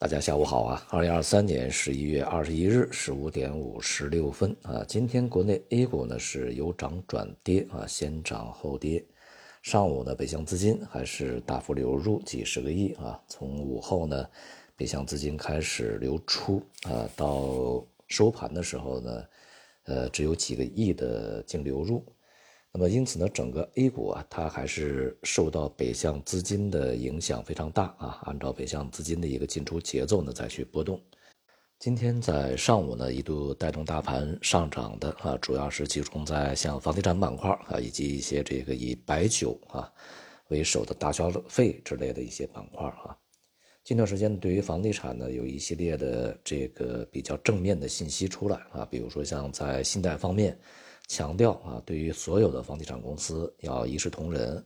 大家下午好啊！二零二三年十一月二十一日十五点五十六分啊，今天国内 A 股呢是由涨转跌啊，先涨后跌。上午呢，北向资金还是大幅流入几十个亿啊，从午后呢，北向资金开始流出啊，到收盘的时候呢，呃，只有几个亿的净流入。那么因此呢，整个 A 股啊，它还是受到北向资金的影响非常大啊。按照北向资金的一个进出节奏呢，再去波动。今天在上午呢，一度带动大盘上涨的啊，主要是集中在像房地产板块啊，以及一些这个以白酒啊为首的大消费之类的一些板块啊。近段时间对于房地产呢，有一系列的这个比较正面的信息出来啊，比如说像在信贷方面。强调啊，对于所有的房地产公司要一视同仁，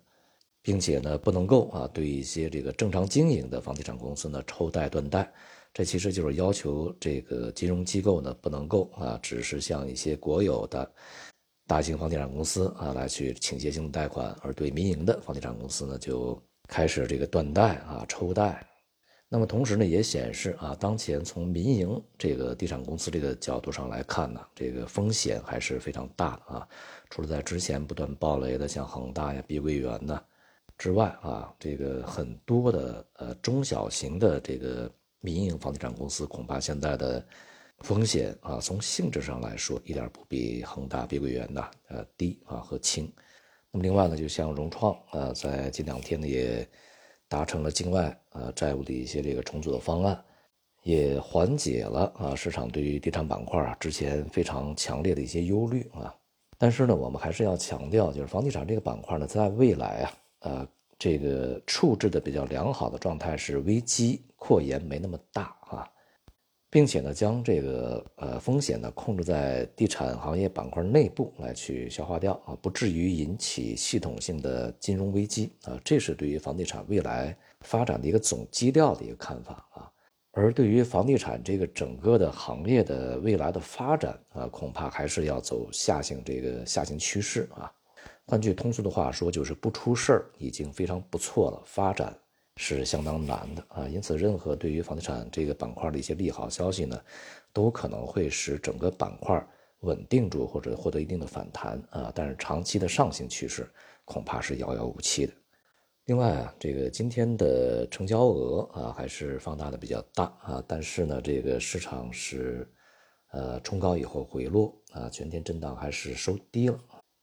并且呢，不能够啊，对一些这个正常经营的房地产公司呢抽贷断贷，这其实就是要求这个金融机构呢不能够啊，只是向一些国有的大型房地产公司啊来去倾斜性贷款，而对民营的房地产公司呢就开始这个断贷啊抽贷。那么同时呢，也显示啊，当前从民营这个地产公司这个角度上来看呢，这个风险还是非常大的啊。除了在之前不断暴雷的像恒大呀、碧桂园呐之外啊，这个很多的呃中小型的这个民营房地产公司，恐怕现在的风险啊，从性质上来说，一点不比恒大、碧桂园呐呃低啊和轻。那么另外呢，就像融创啊，在近两天呢也。达成了境外呃债务的一些这个重组的方案，也缓解了啊市场对于地产板块啊之前非常强烈的一些忧虑啊。但是呢，我们还是要强调，就是房地产这个板块呢，在未来啊，呃，这个处置的比较良好的状态是危机扩延没那么大。并且呢，将这个呃风险呢控制在地产行业板块内部来去消化掉啊，不至于引起系统性的金融危机啊，这是对于房地产未来发展的一个总基调的一个看法啊。而对于房地产这个整个的行业的未来的发展啊，恐怕还是要走下行这个下行趋势啊。换句通俗的话说，就是不出事儿已经非常不错了，发展。是相当难的啊，因此任何对于房地产这个板块的一些利好消息呢，都可能会使整个板块稳定住或者获得一定的反弹啊，但是长期的上行趋势恐怕是遥遥无期的。另外啊，这个今天的成交额啊还是放大的比较大啊，但是呢，这个市场是呃冲高以后回落啊，全天震荡还是收低了，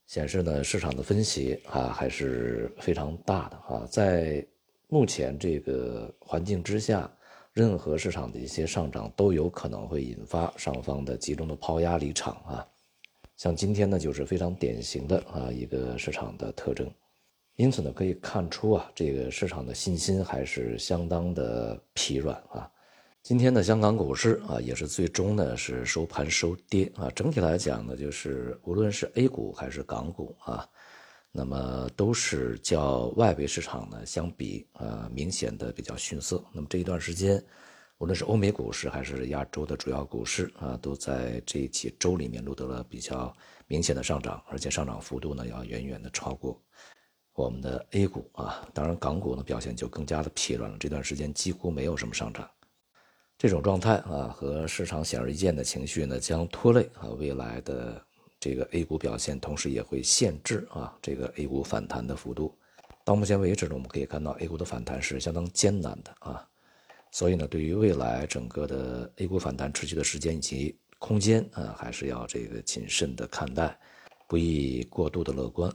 显示呢市场的分歧啊还是非常大的啊，在。目前这个环境之下，任何市场的一些上涨都有可能会引发上方的集中的抛压离场啊。像今天呢，就是非常典型的啊一个市场的特征。因此呢，可以看出啊，这个市场的信心还是相当的疲软啊。今天的香港股市啊，也是最终呢是收盘收跌啊。整体来讲呢，就是无论是 A 股还是港股啊。那么都是较外围市场呢相比，呃，明显的比较逊色。那么这一段时间，无论是欧美股市还是亚洲的主要股市啊，都在这几周里面录得了比较明显的上涨，而且上涨幅度呢要远远的超过我们的 A 股啊。当然，港股呢表现就更加的疲软了，这段时间几乎没有什么上涨。这种状态啊，和市场显而易见的情绪呢，将拖累啊未来的。这个 A 股表现，同时也会限制啊这个 A 股反弹的幅度。到目前为止呢，我们可以看到 A 股的反弹是相当艰难的啊。所以呢，对于未来整个的 A 股反弹持续的时间以及空间啊，还是要这个谨慎的看待，不宜过度的乐观。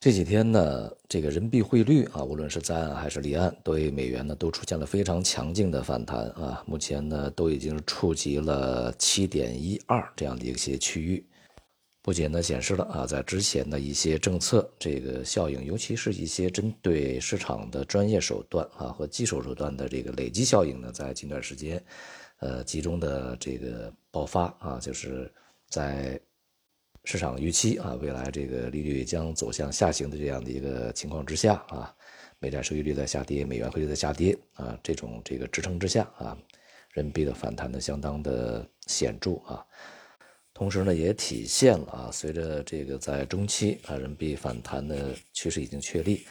这几天呢，这个人民币汇率啊，无论是在岸还是离岸，对美元呢都出现了非常强劲的反弹啊。目前呢，都已经触及了七点一二这样的一些区域。不仅呢显示了啊，在之前的一些政策这个效应，尤其是一些针对市场的专业手段啊和技术手段的这个累积效应呢，在近段时间，呃，集中的这个爆发啊，就是在市场预期啊未来这个利率将走向下行的这样的一个情况之下啊，美债收益率在下跌，美元汇率在下跌啊，这种这个支撑之下啊，人民币的反弹呢相当的显著啊。同时呢，也体现了啊，随着这个在中期啊人民币反弹的趋势已经确立，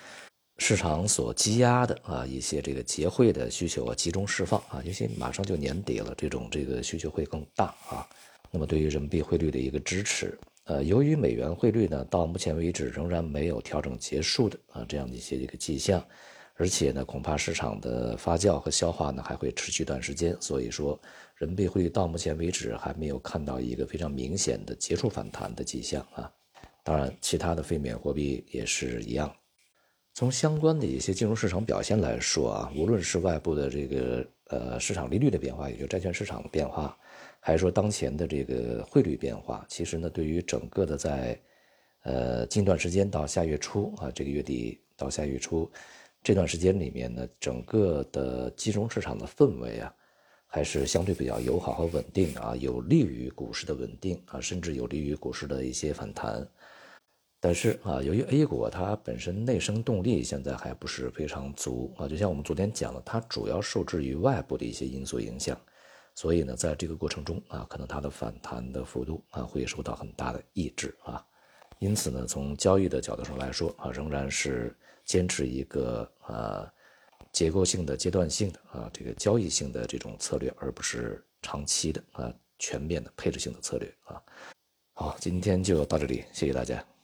市场所积压的啊一些这个结汇的需求啊集中释放啊，尤其马上就年底了，这种这个需求会更大啊。那么对于人民币汇率的一个支持，呃，由于美元汇率呢到目前为止仍然没有调整结束的啊这样的一些一个迹象，而且呢恐怕市场的发酵和消化呢还会持续一段时间，所以说人民币汇率到目前为止还没有看到一个非常明显的结束反弹的迹象啊。当然，其他的非美货币也是一样。从相关的一些金融市场表现来说啊，无论是外部的这个呃市场利率的变化，也就债券市场的变化，还是说当前的这个汇率变化，其实呢，对于整个的在呃近段时间到下月初啊，这个月底到下月初这段时间里面呢，整个的金融市场的氛围啊，还是相对比较友好和稳定啊，有利于股市的稳定啊，甚至有利于股市的一些反弹。但是啊，由于 A 股它本身内生动力现在还不是非常足啊，就像我们昨天讲的，它主要受制于外部的一些因素影响，所以呢，在这个过程中啊，可能它的反弹的幅度啊会受到很大的抑制啊。因此呢，从交易的角度上来说啊，仍然是坚持一个啊结构性的、阶段性的啊这个交易性的这种策略，而不是长期的啊全面的配置性的策略啊。好，今天就到这里，谢谢大家。